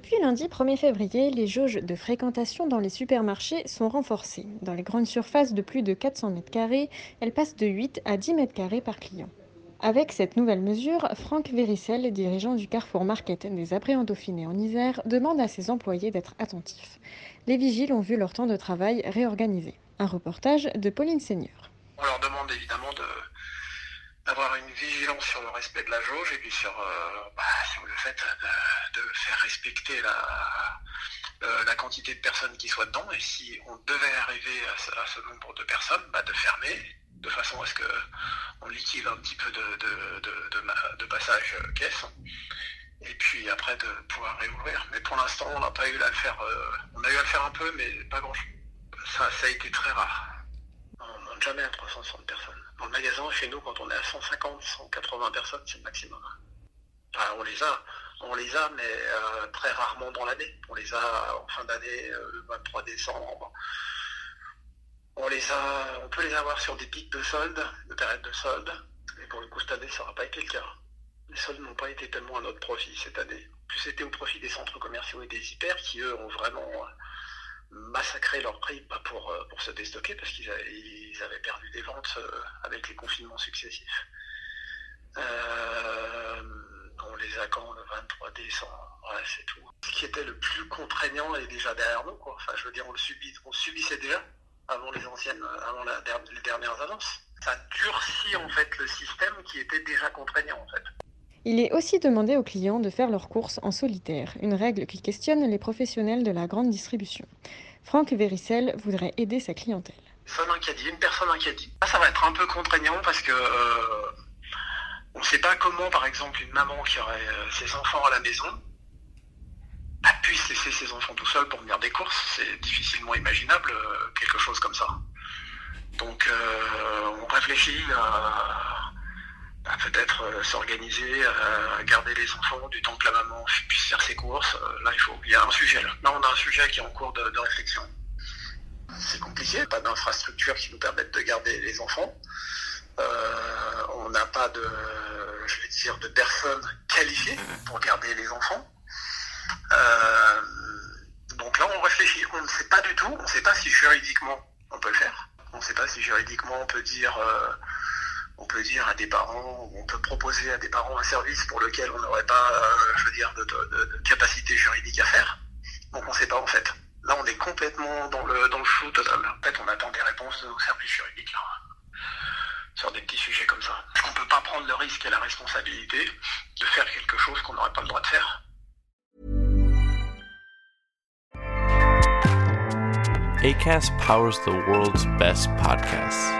Depuis lundi 1er février, les jauges de fréquentation dans les supermarchés sont renforcées. Dans les grandes surfaces de plus de 400 mètres carrés, elles passent de 8 à 10 mètres carrés par client. Avec cette nouvelle mesure, Franck Véricel, dirigeant du Carrefour Market des Apréants Dauphiné en Isère, demande à ses employés d'être attentifs. Les vigiles ont vu leur temps de travail réorganisé. Un reportage de Pauline Seigneur. On leur demande évidemment de d'avoir une vigilance sur le respect de la jauge et puis sur, euh, bah, le fait de, faire respecter la, euh, la quantité de personnes qui soient dedans et si on devait arriver à ce, nombre de personnes, bah, de fermer de façon à ce que on liquide un petit peu de, de, de, passage euh, caisse et puis après de pouvoir réouvrir. Mais pour l'instant, on n'a pas eu à le faire. on a eu à le faire un peu, mais pas grand chose. Ça, ça a été très rare. Jamais à 360 personnes. Dans le magasin, chez nous, quand on est à 150, 180 personnes, c'est le maximum. On les a, on les a, mais euh, très rarement dans l'année. On les a en fin d'année, euh, le 23 décembre. On les a, on peut les avoir sur des pics de soldes, de périodes de soldes. Et pour le coup, cette année, ça n'aura pas été le cas. Les soldes n'ont pas été tellement à notre profit cette année. Plus c'était au profit des centres commerciaux et des hyper qui, eux, ont vraiment euh, massacré leur prix bah, pour, euh, pour se déstocker parce qu'ils avaient, ils avaient perdu des ventes euh, avec les confinements successifs. Euh, on les a quand le 23 décembre, c'est tout. Ce qui était le plus contraignant est déjà derrière nous, quoi. Enfin, je veux dire, on le subit, on subissait déjà avant les anciennes, avant les dernières annonces. Ça durcit en fait le système qui était déjà contraignant en fait. Il est aussi demandé aux clients de faire leurs courses en solitaire, une règle qui questionne les professionnels de la grande distribution. Franck Véricel voudrait aider sa clientèle. Seul un une personne un caddie. Ça, va être un peu contraignant parce que euh, on ne sait pas comment, par exemple, une maman qui aurait euh, ses enfants à la maison bah, puisse laisser ses enfants tout seuls pour venir des courses. C'est difficilement imaginable euh, quelque chose comme ça. Donc, on réfléchit à peut-être euh, s'organiser, à garder les enfants du temps que la maman puisse faire ses courses. Euh, Là, il faut. Il y a un sujet. Là, Là, on a un sujet qui est en cours de- réflexion c'est compliqué, pas d'infrastructure qui nous permettent de garder les enfants. Euh, on n'a pas de, je vais dire, de personnes qualifiées pour garder les enfants. Euh, donc là, on réfléchit. On ne sait pas du tout. On ne sait pas si juridiquement on peut le faire. On ne sait pas si juridiquement on peut dire, euh, on peut dire à des parents, on peut proposer à des parents un service pour lequel on n'aurait pas, euh, je veux de, capacité juridique à faire. Donc on ne sait pas en fait. Là, on est complètement dans le, dans le total. En fait, on attend des réponses aux services juridiques, sur des petits sujets comme ça. On ne peut pas prendre le risque et la responsabilité de faire quelque chose qu'on n'aurait pas le droit de faire. ACAST powers the world's best podcasts.